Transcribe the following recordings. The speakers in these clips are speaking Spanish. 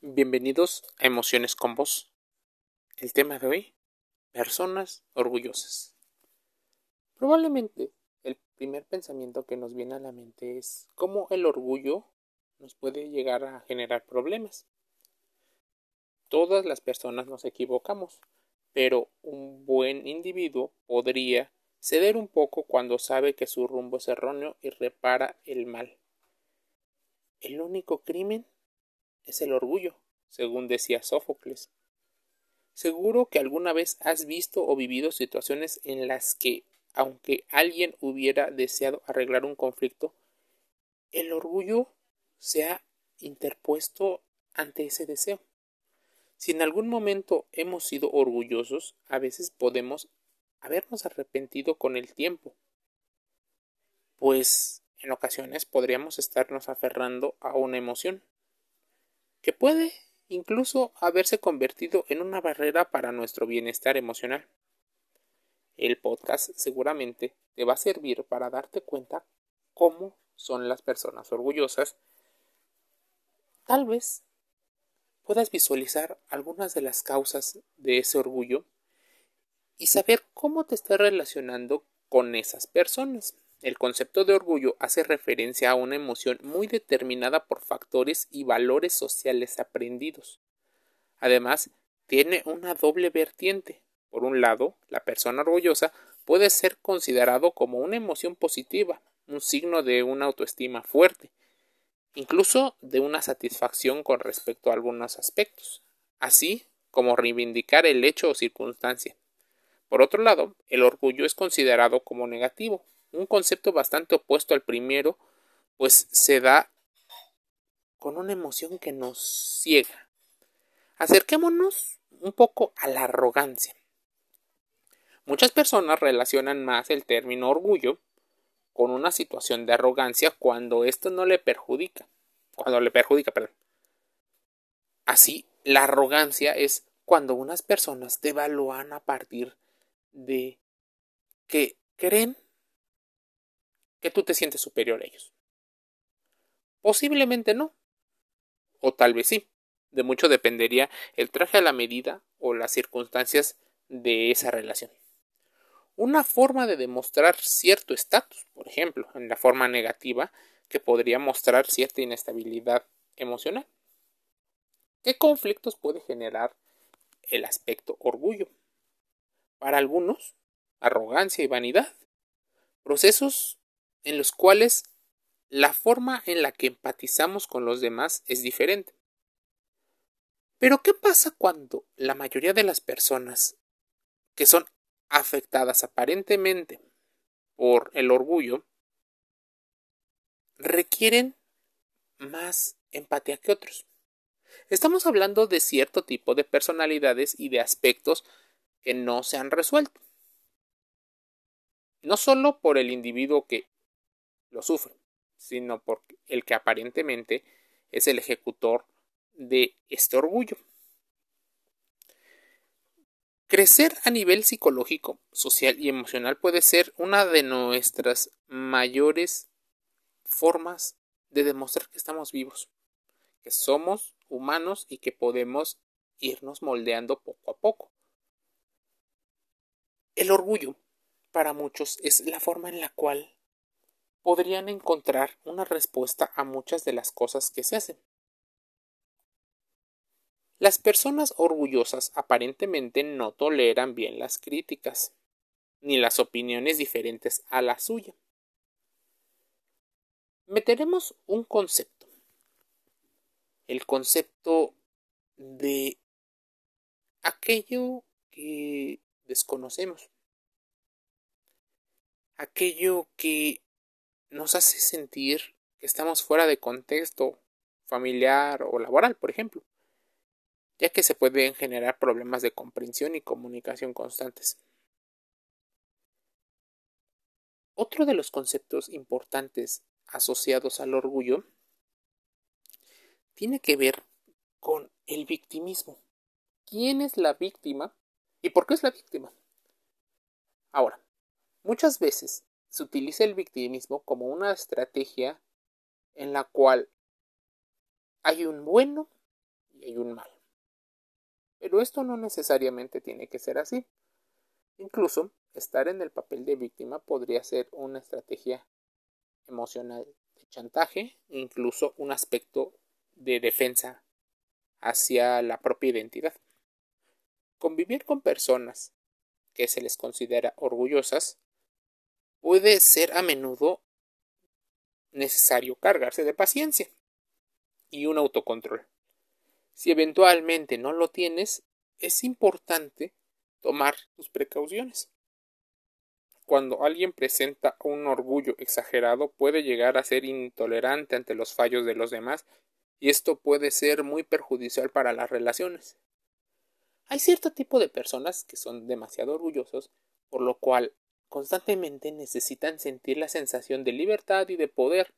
Bienvenidos a Emociones con Vos. El tema de hoy, personas orgullosas. Probablemente el primer pensamiento que nos viene a la mente es cómo el orgullo nos puede llegar a generar problemas. Todas las personas nos equivocamos, pero un buen individuo podría ceder un poco cuando sabe que su rumbo es erróneo y repara el mal. El único crimen es el orgullo, según decía Sófocles. Seguro que alguna vez has visto o vivido situaciones en las que, aunque alguien hubiera deseado arreglar un conflicto, el orgullo se ha interpuesto ante ese deseo. Si en algún momento hemos sido orgullosos, a veces podemos habernos arrepentido con el tiempo, pues en ocasiones podríamos estarnos aferrando a una emoción que puede incluso haberse convertido en una barrera para nuestro bienestar emocional. El podcast seguramente te va a servir para darte cuenta cómo son las personas orgullosas. Tal vez puedas visualizar algunas de las causas de ese orgullo y saber cómo te estás relacionando con esas personas. El concepto de orgullo hace referencia a una emoción muy determinada por factores y valores sociales aprendidos. Además, tiene una doble vertiente. Por un lado, la persona orgullosa puede ser considerado como una emoción positiva, un signo de una autoestima fuerte, incluso de una satisfacción con respecto a algunos aspectos, así como reivindicar el hecho o circunstancia. Por otro lado, el orgullo es considerado como negativo, un concepto bastante opuesto al primero, pues se da con una emoción que nos ciega. Acerquémonos un poco a la arrogancia. Muchas personas relacionan más el término orgullo con una situación de arrogancia cuando esto no le perjudica. Cuando le perjudica, perdón. Así, la arrogancia es cuando unas personas te evalúan a partir de que creen que tú te sientes superior a ellos. Posiblemente no. O tal vez sí. De mucho dependería el traje a la medida o las circunstancias de esa relación. Una forma de demostrar cierto estatus, por ejemplo, en la forma negativa, que podría mostrar cierta inestabilidad emocional. ¿Qué conflictos puede generar el aspecto orgullo? Para algunos, arrogancia y vanidad. Procesos en los cuales la forma en la que empatizamos con los demás es diferente. Pero ¿qué pasa cuando la mayoría de las personas que son afectadas aparentemente por el orgullo requieren más empatía que otros? Estamos hablando de cierto tipo de personalidades y de aspectos que no se han resuelto. No solo por el individuo que lo sufre, sino por el que aparentemente es el ejecutor de este orgullo. Crecer a nivel psicológico, social y emocional puede ser una de nuestras mayores formas de demostrar que estamos vivos, que somos humanos y que podemos irnos moldeando poco a poco. El orgullo, para muchos, es la forma en la cual podrían encontrar una respuesta a muchas de las cosas que se hacen. Las personas orgullosas aparentemente no toleran bien las críticas, ni las opiniones diferentes a la suya. Meteremos un concepto, el concepto de aquello que desconocemos, aquello que nos hace sentir que estamos fuera de contexto familiar o laboral, por ejemplo, ya que se pueden generar problemas de comprensión y comunicación constantes. Otro de los conceptos importantes asociados al orgullo tiene que ver con el victimismo. ¿Quién es la víctima y por qué es la víctima? Ahora, muchas veces se utiliza el victimismo como una estrategia en la cual hay un bueno y hay un mal. Pero esto no necesariamente tiene que ser así. Incluso estar en el papel de víctima podría ser una estrategia emocional de chantaje, incluso un aspecto de defensa hacia la propia identidad. Convivir con personas que se les considera orgullosas puede ser a menudo necesario cargarse de paciencia y un autocontrol. Si eventualmente no lo tienes, es importante tomar tus precauciones. Cuando alguien presenta un orgullo exagerado puede llegar a ser intolerante ante los fallos de los demás y esto puede ser muy perjudicial para las relaciones. Hay cierto tipo de personas que son demasiado orgullosos, por lo cual constantemente necesitan sentir la sensación de libertad y de poder,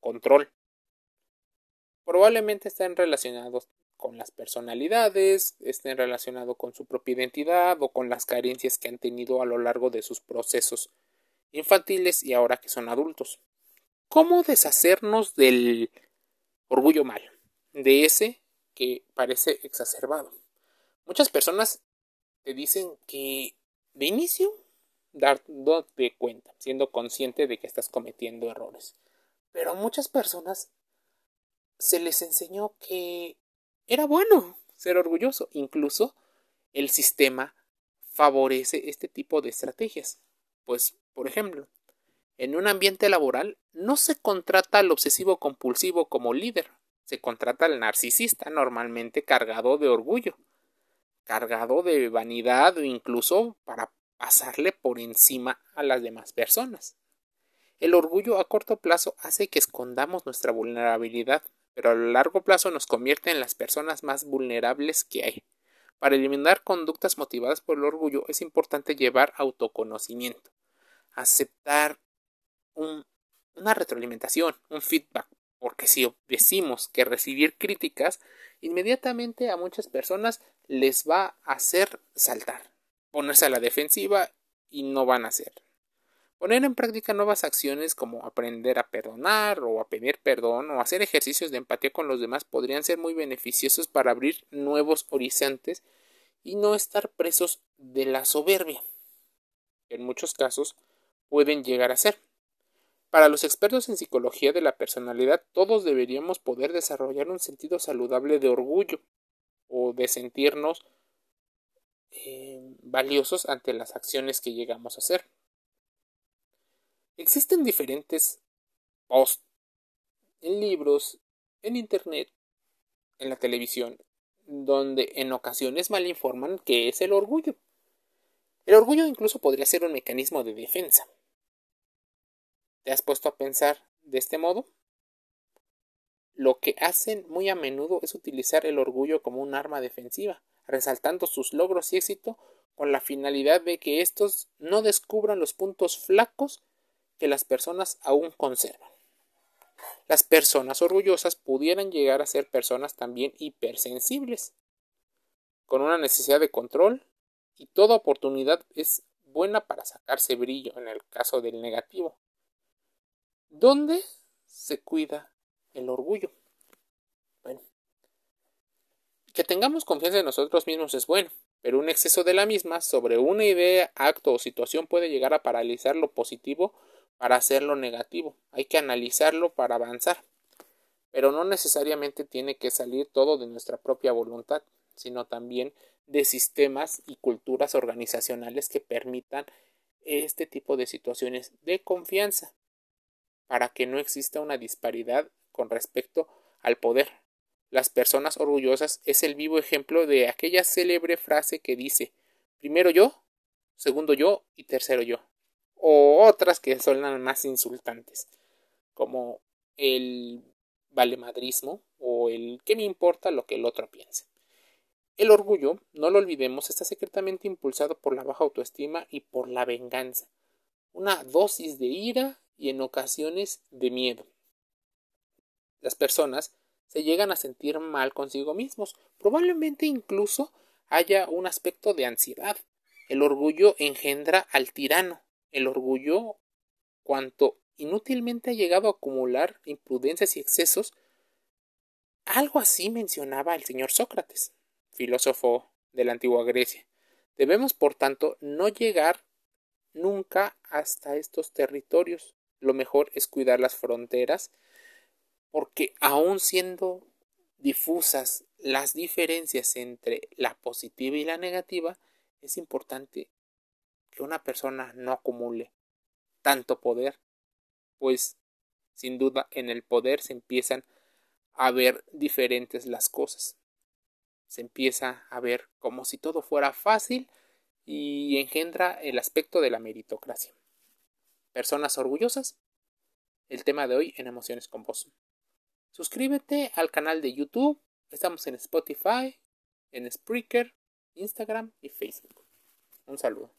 control. Probablemente estén relacionados con las personalidades, estén relacionados con su propia identidad o con las carencias que han tenido a lo largo de sus procesos infantiles y ahora que son adultos. ¿Cómo deshacernos del orgullo mal? De ese que parece exacerbado. Muchas personas te dicen que de inicio darte cuenta, siendo consciente de que estás cometiendo errores. Pero a muchas personas se les enseñó que era bueno ser orgulloso. Incluso el sistema favorece este tipo de estrategias. Pues, por ejemplo, en un ambiente laboral no se contrata al obsesivo compulsivo como líder, se contrata al narcisista normalmente cargado de orgullo, cargado de vanidad o incluso para pasarle por encima a las demás personas. El orgullo a corto plazo hace que escondamos nuestra vulnerabilidad, pero a largo plazo nos convierte en las personas más vulnerables que hay. Para eliminar conductas motivadas por el orgullo es importante llevar autoconocimiento, aceptar una retroalimentación, un feedback, porque si decimos que recibir críticas, inmediatamente a muchas personas les va a hacer saltar, ponerse a la defensiva y no van a hacer. Poner en práctica nuevas acciones como aprender a perdonar o a pedir perdón o hacer ejercicios de empatía con los demás podrían ser muy beneficiosos para abrir nuevos horizontes y no estar presos de la soberbia, que en muchos casos pueden llegar a ser. Para los expertos en psicología de la personalidad, todos deberíamos poder desarrollar un sentido saludable de orgullo o de sentirnos eh, valiosos ante las acciones que llegamos a hacer. Existen diferentes posts en libros, en internet, en la televisión, donde en ocasiones malinforman qué es el orgullo. El orgullo incluso podría ser un mecanismo de defensa. ¿Te has puesto a pensar de este modo? Lo que hacen muy a menudo es utilizar el orgullo como un arma defensiva, resaltando sus logros y éxito con la finalidad de que éstos no descubran los puntos flacos que las personas aún conservan. Las personas orgullosas pudieran llegar a ser personas también hipersensibles, con una necesidad de control, y toda oportunidad es buena para sacarse brillo en el caso del negativo. ¿Dónde se cuida el orgullo? Que tengamos confianza en nosotros mismos es bueno, pero un exceso de la misma sobre una idea, acto o situación puede llegar a paralizar lo positivo para hacerlo negativo. Hay que analizarlo para avanzar. Pero no necesariamente tiene que salir todo de nuestra propia voluntad, sino también de sistemas y culturas organizacionales que permitan este tipo de situaciones de confianza para que no exista una disparidad con respecto al poder. Las personas orgullosas es el vivo ejemplo de aquella célebre frase que dice primero yo, segundo yo y tercero yo. O otras que son más insultantes, como el valemadrismo o el que me importa lo que el otro piense. El orgullo, no lo olvidemos, está secretamente impulsado por la baja autoestima y por la venganza. Una dosis de ira y en ocasiones de miedo. Las personas se llegan a sentir mal consigo mismos, probablemente incluso haya un aspecto de ansiedad. El orgullo engendra al tirano. El orgullo, cuanto inútilmente ha llegado a acumular imprudencias y excesos, Algo así mencionaba el señor Sócrates, filósofo de la antigua Grecia. Debemos, por tanto, no llegar nunca hasta estos territorios. Lo mejor es cuidar las fronteras, porque aun siendo difusas las diferencias entre la positiva y la negativa, es importante que una persona no acumule tanto poder, pues sin duda en el poder se empiezan a ver diferentes las cosas. Se empieza a ver como si todo fuera fácil y engendra el aspecto de la meritocracia. Personas orgullosas. El tema de hoy en Emociones con Voz. Suscríbete al canal de YouTube. Estamos en Spotify, en Spreaker, Instagram y Facebook. Un saludo.